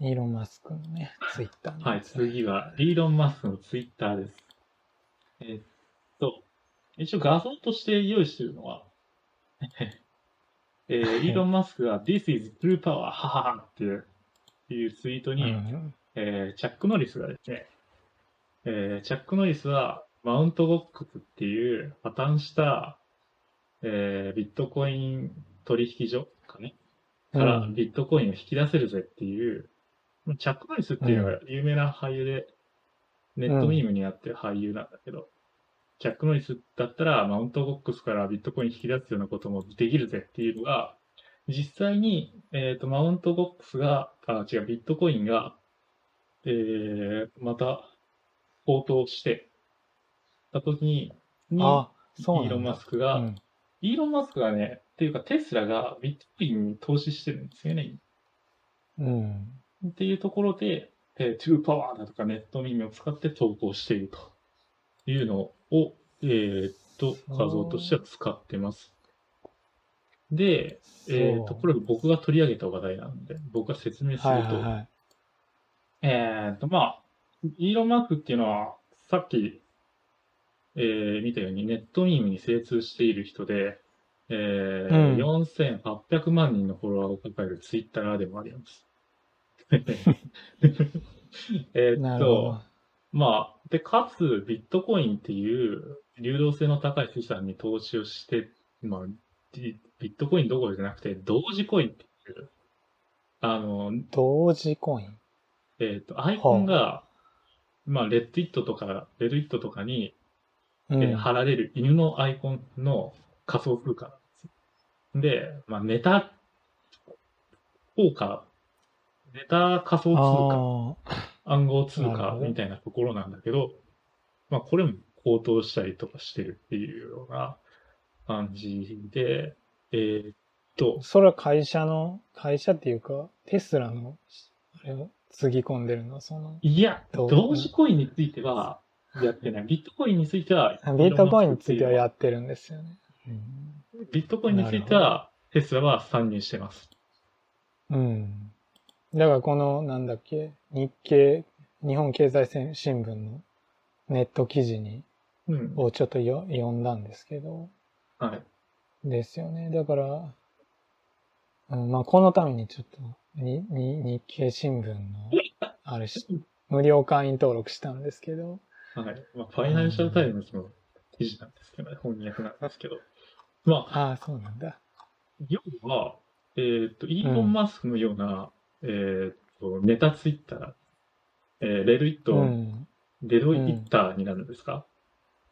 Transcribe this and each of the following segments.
イーロン・マスクのね、ツイッターはい、次は、イーロン・マスクのツイッターです。えーっと、一応画像として用意してるのは、えー、イーロン・マスクが This is true power! はははっていういうツイートに、うんえーチャック・ノリスがですね、えーチャック・ノリスは、マウントボックスっていう破綻した、えービットコイン取引所かね、からうんビットコインを引き出せるぜっていう、チャック・ノリスっていうのが有名な俳優で、ネットミームになってる俳優なんだけど、チャック・ノリスだったらマウントボックスからビットコイン引き出すようなこともできるぜっていうのが、実際に、えっ、と、マウントボックスが、あ、違う、ビットコインが、えー、また、高騰して、た時に、にあ、そう。イーロン・マスクが、うんイーロン・マスクがね、っていうかテスラがビットコインに投資してるんですよね。うん。っていうところで、えー、トゥーパワーだとかネットミームを使って投稿しているというのを、えーっと、画像としては使ってます。で、えーっと、これ僕が取り上げた話題なんで、僕が説明すると、はいはいはい。えーっと、まあ、イーロン・マスクっていうのは、さっき、えー見たようにネットミームに精通している人で、えーうん4800万人のフォロワーを抱えるツイッターでもあります。えーっと、。まあ、で、かつ、ビットコインっていう流動性の高い資産に投資をして、まあ、ビビットコインどころじゃなくて、同時コインっていう、あの、同時コイン？えっ、と、アイコンが、まあ、レッドイットとか、レッドイットとかに、うん。えー貼られる犬のアイコンの仮想通貨なんで。で、まあ、ネタ効果、ネタ仮想通貨、あ暗号通貨みたいなところなんだけど、まあ、これも高騰したりとかしてるっていうような感じで、えーっとあ。、それは会社の、会社っていうか、テスラの、あれをつぎ込んでるの、その。いや、同時コインについてはやってない。ビットコインについては、ビットコインについてはやってるんですよね。ビットコインについては、テスラは参入してます。うん。だからこの、なんだっけ、日経、日本経済新聞のネット記事に、うん。をちょっとよ読んだんですけど、はい。ですよね。だから、うん、まあこのためにちょっと、に、に、日経新聞の、あれし、無料会員登録したんですけど、はい。まあ、ファイナンシャルタイムズの記事なんですけどね、翻訳なんですけど。まあ、ああ、そうなんだ。要は、えーっと、イーロン・マスクのような、えーっと、ネタツイッター、えーレドイット、うん。レドイッターになるんですか、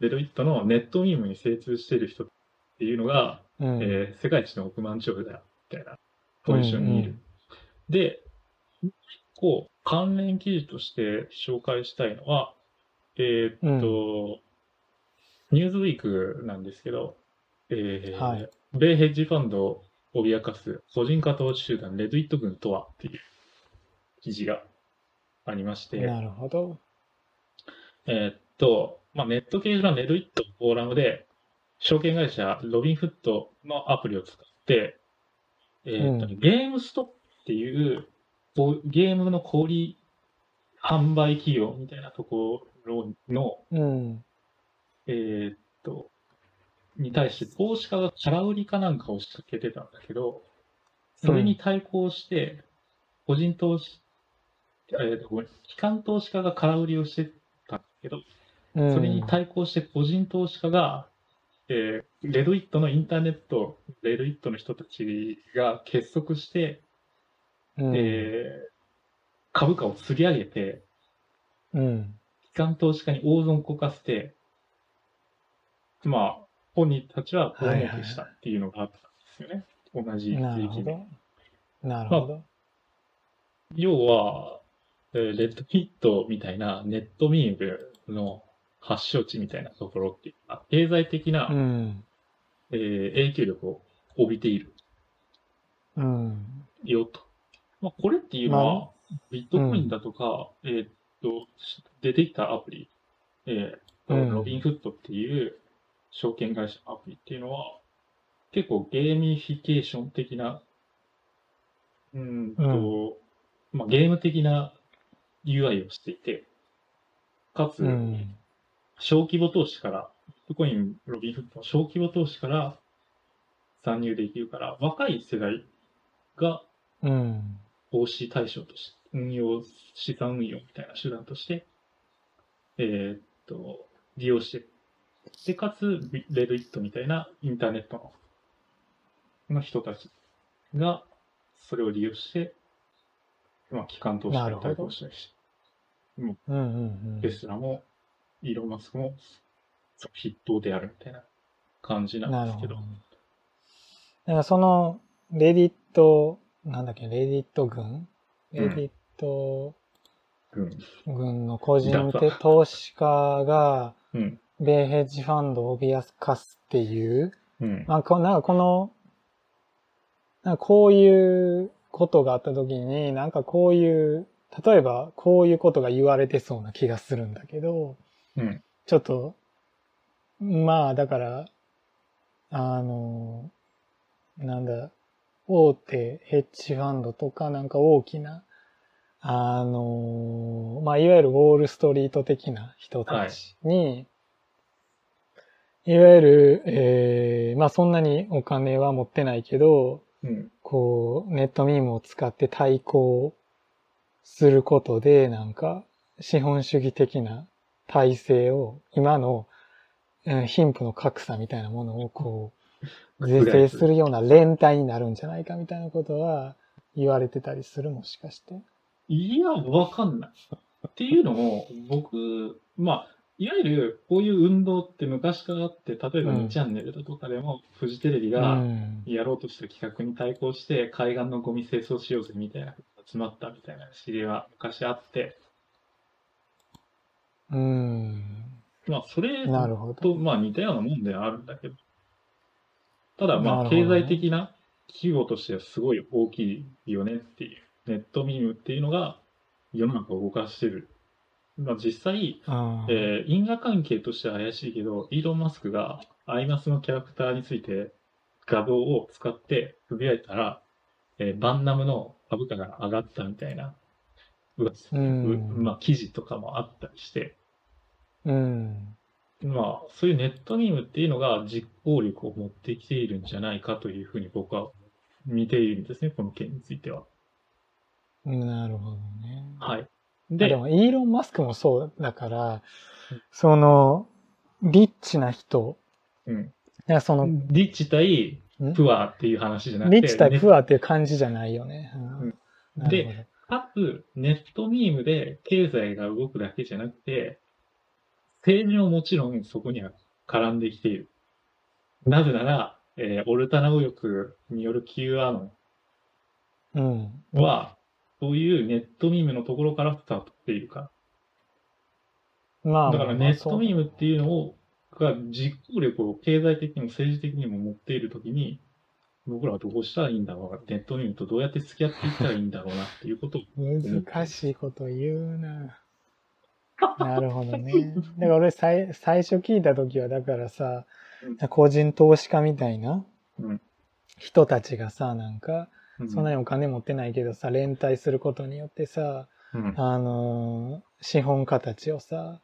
レドイットのネットミームに精通している人っていうのが、うん。えー世界一の億万長者だ、みたいなポジションにいる。うんで、一個関連記事として紹介したいのは、えーっと、ニューズウィークなんですけど、えーはい米ヘッジファンドを脅かす個人化統治集団レドイット軍とはっていう記事がありまして、なるほど。えーっと、まあ、ネット掲示板レドイットのフォーラムで、証券会社ロビンフットのアプリを使って、えーっとねうゲームストップっていうゲームの小売販売企業みたいなところの、うん。えーっと、に対して投資家が空売りかなんかを仕掛けてたんだけど、それに対抗して、個人投資、えーっと、ごめん、機関投資家が空売りをしてたんだけど、うん。それに対抗して個人投資家が、えーレドイットのインターネット、レドイットの人たちが結束して、うん、えー株価を釣り上げて、うん。機関投資家に大損こかせて、まあ、本人たちは大儲けしたっていうのがあったんですよね。同じなるほ時期で。ど。なるほど。要は、えーレッドヒットみたいなネットミームの発祥地みたいなところっていうのは、経済的な、うん。えー影響力を帯びているうん。よと。まあ、これっていうのは、ビットコインうんだとか、えーっと、出てきたアプリ、えーロビンフッドっていう証券会社のアプリっていうのは、結構ゲーミフィケーション的な、うーんと、まあ、ゲーム的な UI をしていて、かつ、うん。小規模投資から、ビットコイン、ロビンフッドの小規模投資から参入できるから、若い世代がうん。投資対象として、運用、資産運用みたいな手段として、えーっと、利用して、で、かつ、ビレドイットみたいなインターネットのの人たちが、それを利用して、まあ、機関投資に対抗したりして、うんうんうんテ。スラも、イーロン・マスクも、筆頭であるみたいな感じなですけどど。。だからその、レディット、なんだっけ、レディット軍？レディットうん。軍の個人投資家が、うん。米ヘッジファンドを脅かすっていう、うん。まあ、こなんかこの、なんかこういうことがあった時に、なんかこういう、例えばこういうことが言われてそうな気がするんだけど、うん。ちょっと、まあだから、あの、なんだ、大手ヘッジファンドとかなんか大きな、あの、まあいわゆるウォールストリート的な人たちに、い、わゆる、えーまあそんなにお金は持ってないけど、うん。こう、ネットミームを使って対抗することで、なんか、資本主義的な体制を、今の、うん貧富の格差みたいなものをこう、是正するような連帯になるんじゃないかみたいなことは言われてたりするもしかして。いや、わかんない。っていうのも、僕、まあ、いわゆるこういう運動って昔からあって、例えばうん2チャンネルだとかでも、フジテレビうがん。やろうとした企画に対抗して、海岸のゴミ清掃しようぜみたいな集まったみたいな知りは昔あって、うん。まあ、それなるほど。と、まあ似たようなもんではあるんだけど、ただまあ、経済的な規模としてはすごい大きいよねっていう、ネットミームっていうのが世の中を動かしてる。まあ実際、うんえー因果関係としては怪しいけど、イーロン・マスクがアイマスのキャラクターについて画像を使ってつぶやいたら、えーバンナムの株価が上がったみたいな、噂うんうまあ記事とかもあったりして、うん。まあ、そういうネットミームっていうのが実行力を持ってきているんじゃないかというふうに僕は見ているんですね、この件については。なるほどね。はい。でで、も、イーロン・マスクもそうだから、その、リッチな人、うん。いやその、リッチ対ん？プアっていう話じゃなくて、リッチ対ネプアっていう感じじゃないよね。うんでかつ、ネットミームで経済が動くだけじゃなくて、政治ももちろんそこには絡んできている。なぜなら、えーオルタナ右翼による Q アノン。は、そういうネットミームのところからスタートしているから。まあ、だからネットミーム。ムっていうのを、が実行力を経済的にも政治的にも持っているときに、僕らはどうしたらいいんだろうな、ネットミームとどうやって付き合っていったらいいんだろうなっていうことを、難しいこと言うな。なるほどね。だから俺最最初聞いた時はだからさうん、個人投資家みたいなうん人たちがさ、なんか、うんそんなにお金持ってないけどさ、連帯することによってさ、うんあのー、資本家たちをさ、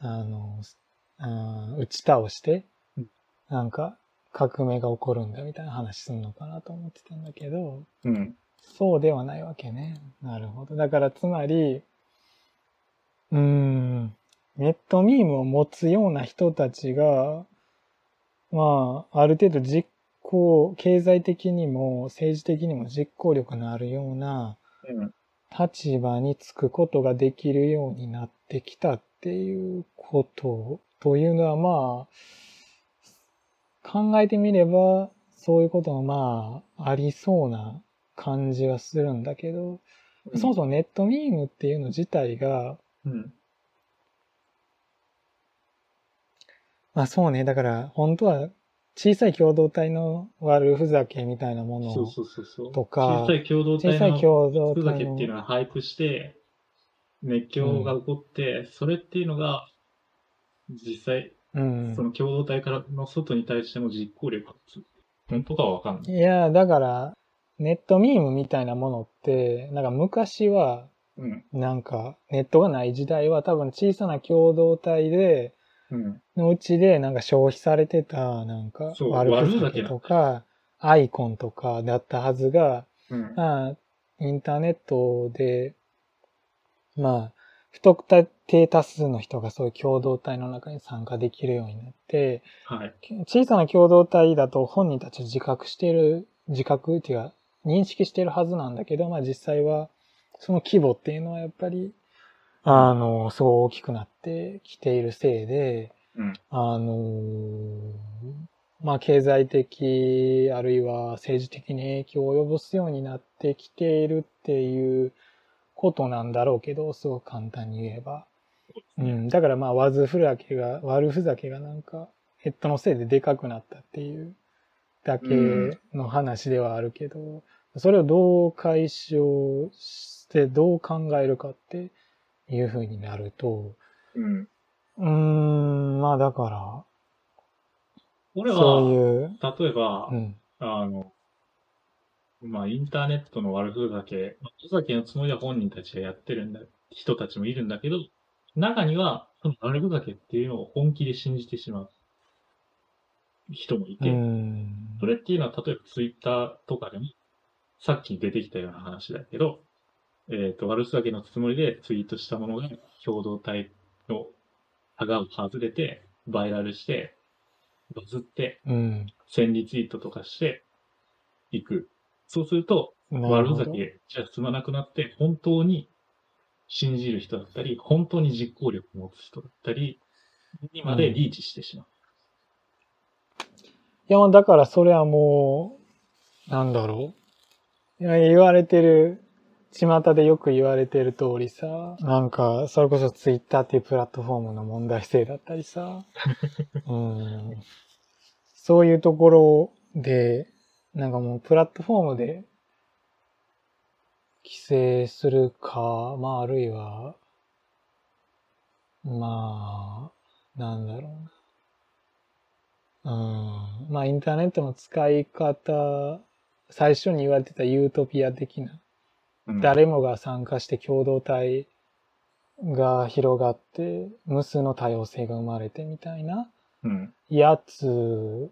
あのーあー打ち倒してうん、なんか革命が起こるんだみたいな話すんのかなと思ってたんだけど、うん。そうではないわけね。なるほど。だからつまり、うーん、ネットミームを持つような人たちが、まあ、ある程度実行、経済的にも政治的にも実行力のあるようなうん。立場につくことができるようになってきたっていうことというのはまあ、考えてみれば、そういうこともまあ、ありそうな感じはするんだけど、そもそもネットミームっていうの自体が、うん。まあそうね、だから本当は小さい共同体の悪ふざけみたいなものを、そうそうそうそう。とか小さい共同体の共同ふざけっていうのは配布して、熱狂が起こって、それっていうのが、実際、うんそ。の共同体からの外に対しても実行力本当かはわかんない。いや、だから、ネットミームみたいなものって、なんか昔は、うん。なんかネットがない時代は多分小さな共同体で、うん。のうちでなんか消費されてた、なんか悪悪ふざけとか、アイコンとかだったはずが、うん。まあ、インターネットで、まあ、不特定多数の人がそういう共同体の中に参加できるようになって、はい。小さな共同体だと本人たち自覚している、自覚っていうか、認識しているはずなんだけど、まあ実際は、その規模っていうのはやっぱり、あの、すごい大きくなってきているせいで、うん。あの、まあ経済的、あるいは政治的に影響を及ぼすようになってきているっていうことなんだろうけど、すごく簡単に言えば。うん。だからまあ、わずふざけが、悪ふざけがなんか、ヘッドのせいででかくなったっていうだけの話ではあるけど、それをどう解消して、どう考えるかっていうふうになると、うん。うーん、まあだから、俺そうは、いう、例えばう、ん、あの、まあ、インターネットの悪ふざけ、まあふざけのつもりは本人たちがやってるんだ、人たちもいるんだけど、中には、その悪ふざけっていうのを本気で信じてしまう人もいうて、ん、それっていうのは、例えばツイッターとかでも、さっき出てきたような話だけど、えっ、と、悪ふざけのつもりでツイートしたものが共同体のタガを外れて、バイラルして、バズって、うん、1000リツイートとかしていく。そうすると、悪ふざけじゃ済まなくなって、本当に信じる人だったり、本当に実行力を持つ人だったり、にまでリーチしてしまう。いや、まあだからそれはもう、なんだろう。いや言われてる、巷でよく言われてる通りさ、なんか、それこそツイッターっていうプラットフォームの問題性だったりさ、うん、そういうところで、なんかもうプラットフォームで規制するか、まああるいは、まあ、なんだろう。な。うん、まあインターネットの使い方、最初に言われてたユートピア的な、うん誰もが参加して共同体が広がって、無数の多様性が生まれてみたいなうん。やつ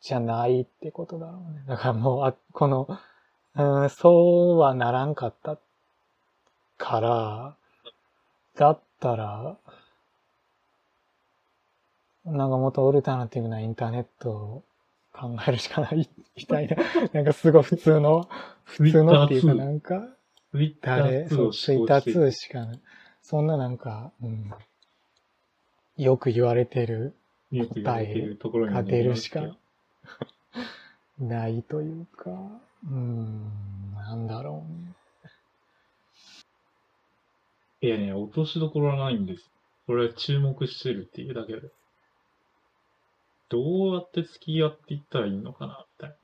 じゃないってことだろうね。だからもう、あこの、うん、そうはならんかったから、だったら、なんかもっとオルタナティブなインターネットを考えるしかない みたいな。なんかすごい普通の、普通のっていうかなんか、誰、ー2そう、をツイッターしていく2しかない。そんななんか、うん、よく言われてるよく言われているところにが出るしかないというか、うん、なんだろうね。いやね、落としどころはないんです。これは注目してるっていうだけで。どうやって付き合っていったらいいのかな、みたいな。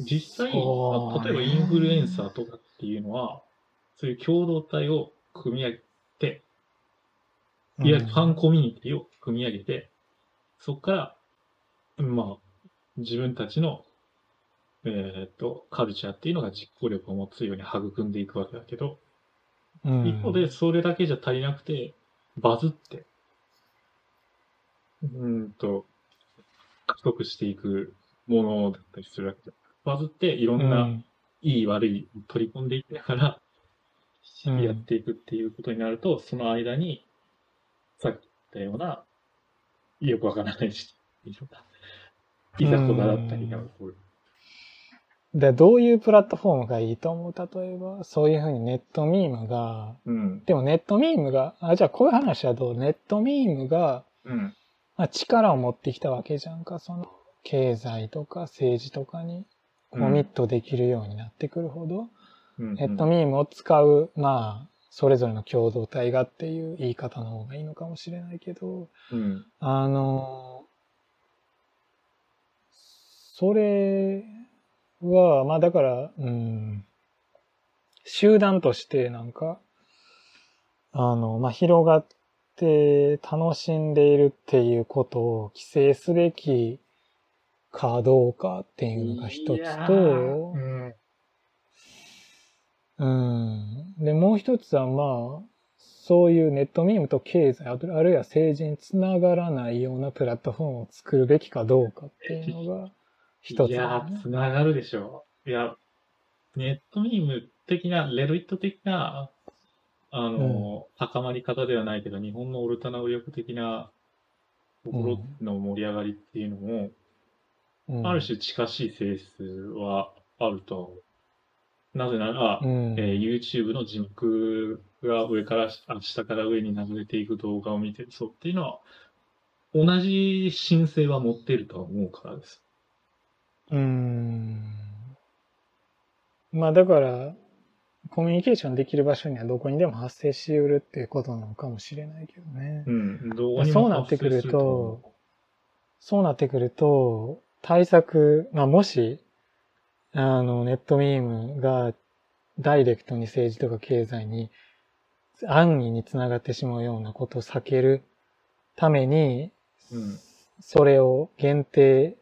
実際、例えばインフルエンサーとかっていうのは、そういう共同体を組み上げて、いわゆるファンコミュニティを組み上げて、そこから、まあ、自分たちの、えっ、と、カルチャーっていうのが実行力を持つように育んでいくわけだけど、うん、一方でそれだけじゃ足りなくて、バズって、うーんと、獲得していくものだったりするわけだ。バズっていろうんん、な、いい悪い取り込んでいきながら、うんやっていくっていうことになると、その間に、さっき言ったような、よくわからないし、いざこざだったりが起こる。で、どういうプラットフォームがいいと思う？例えば、そういうふうにネットミームが、うん。でもネットミームが、あ、じゃあこういう話はどう？ネットミームが、うん。まあ、力を持ってきたわけじゃんか、その、経済とか政治とかにコミットできるようになってくるほど、うん。ネットミームを使う、まあ、それぞれの共同体がっていう言い方の方がいいのかもしれないけど、うん。あの、それは、まあだから、うん、集団としてなんか、あの、まあ広がって楽しんでいるっていうことを規制すべきかどうかっていうのが一つと、うん。で、もう一つはまあ、そういうネットミームと経済、あるいは政治につながらないようなプラットフォームを作るべきかどうかっていうのが一ついや、つながるでしょう。いや、ネットミーム的な、レロイット的な、あの、高まり方ではないけど、日本のオルタナ右翼的なところの盛り上がりっていうのも、うんある種近しい性質はあると。なぜなら、うんえー YouTube の字幕が上から、あ下から上に流れていく動画を見てる層っていうのは、同じ申請は持っているとは思うからです。うーん。まあだから、コミュニケーションできる場所にはどこにでも発生しうるっていうことなのかもしれないけどね。うん。どうにそうもなってくると、そうなってくると、対策、まあもし、あの、ネットミームがダイレクトに政治とか経済に安易につながってしまうようなことを避けるために、う。うん。それを限定、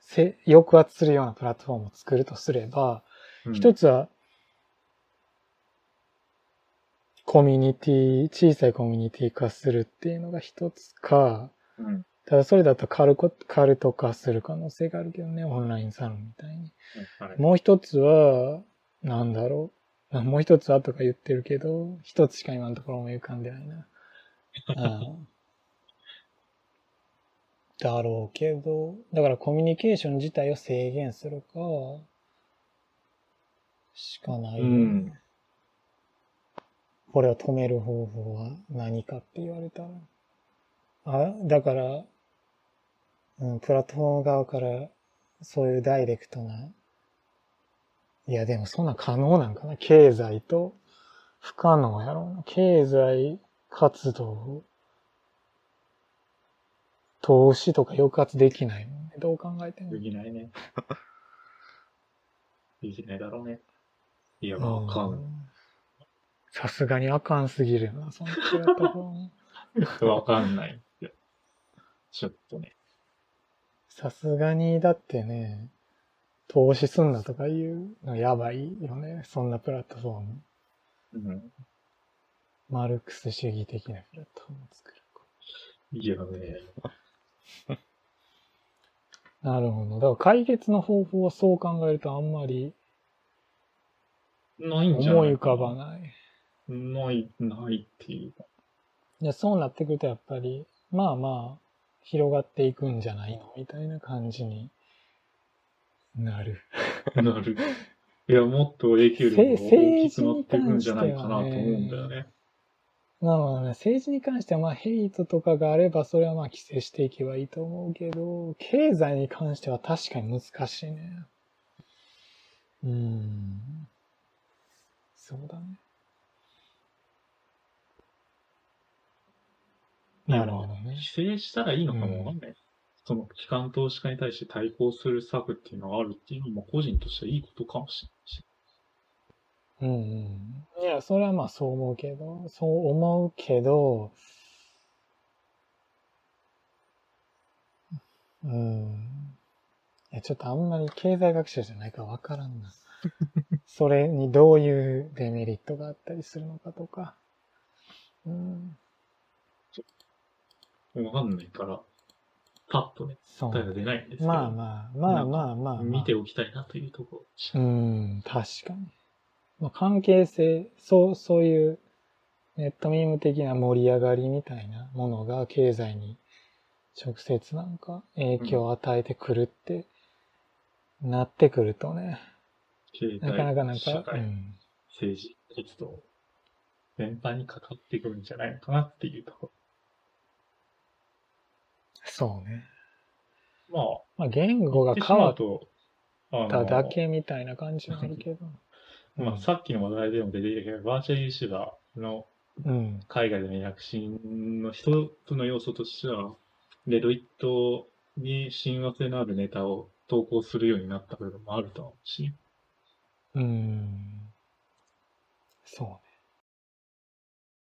せ抑圧するようなプラットフォームを作るとすれば、うん一つは、コミュニティ、小さいコミュニティ化するっていうのが一つか、うん。ただそれだとカルコ、カルト化する可能性があるけどね、オンラインサロンみたいに。はい。もう一つは、なんだろう。あもう一つはとか言ってるけど、一つしか今のところ思い浮かんでないな。うんだろうけど、だからコミュニケーション自体を制限するか、しかないよね。うんこれを止める方法は何かって言われたら。あ、だから、うん、プラットフォーム側からそういうダイレクトな、いやでもそんな可能なんかな経済と不可能やろうな。経済活動、投資とか抑圧できないもんね。どう考えてもで。きないね。できないだろうね。いや、わかんさすがにあかんすぎるよな、そのプラットフォーム。ない。わかんない。いやちょっとね。さすがに、だってね、投資すんなとか言うのやばいよね。そんなプラットフォーム。うん。マルクス主義的なプラットフォームを作る。いやね。なるほど。だから解決の方法はそう考えるとあんまりないんじゃない思い浮かばない。ない、ないっていうか。いや、そうなってくるとやっぱり、まあまあ、広がっていくんじゃないのみたいな感じになる。なる。いや、もっと影響力が大きくなっていくんじゃないかなと思うんだよね。なるほどね。政治に関してはまあヘイトとかがあればそれはまあ規制していけばいいと思うけど、経済に関しては確かに難しいね。うーん。そうだね。なるほどね。規制したらいいのかもわかんない。その機関投資家に対して対抗する策っていうのがあるっていうのも個人としてはいいことかもしれないし。うんうん。いや、それはまあそう思うけど、そう思うけど、うん。いや、ちょっとあんまり経済学者じゃないからわからんな。それにどういうデメリットがあったりするのかとか。うん。わかんないから、パッとね、そう答えが出ないんですけど、まあまあ、まあまあまあ、まあ。見ておきたいなというところ。うん、確かに。まあ、関係性、そう、そういうネットミーム的な盛り上がりみたいなものが経済に直接なんか影響を与えてくるってなってくるとね、なかなかなんか、うん、政治、活動、全般にかかってくるんじゃないのかなっていうとこそうね。ろ。まあ言まあ、語が変わっただけみたいな感じもあるけど。まあ、さっきの話題でも出てきたけど、バーチャル YouTuber のうん、海外での躍進の一つの要素としては、レドイットに親和性のあるネタを投稿するようになった部分もあると思うし、うん。そう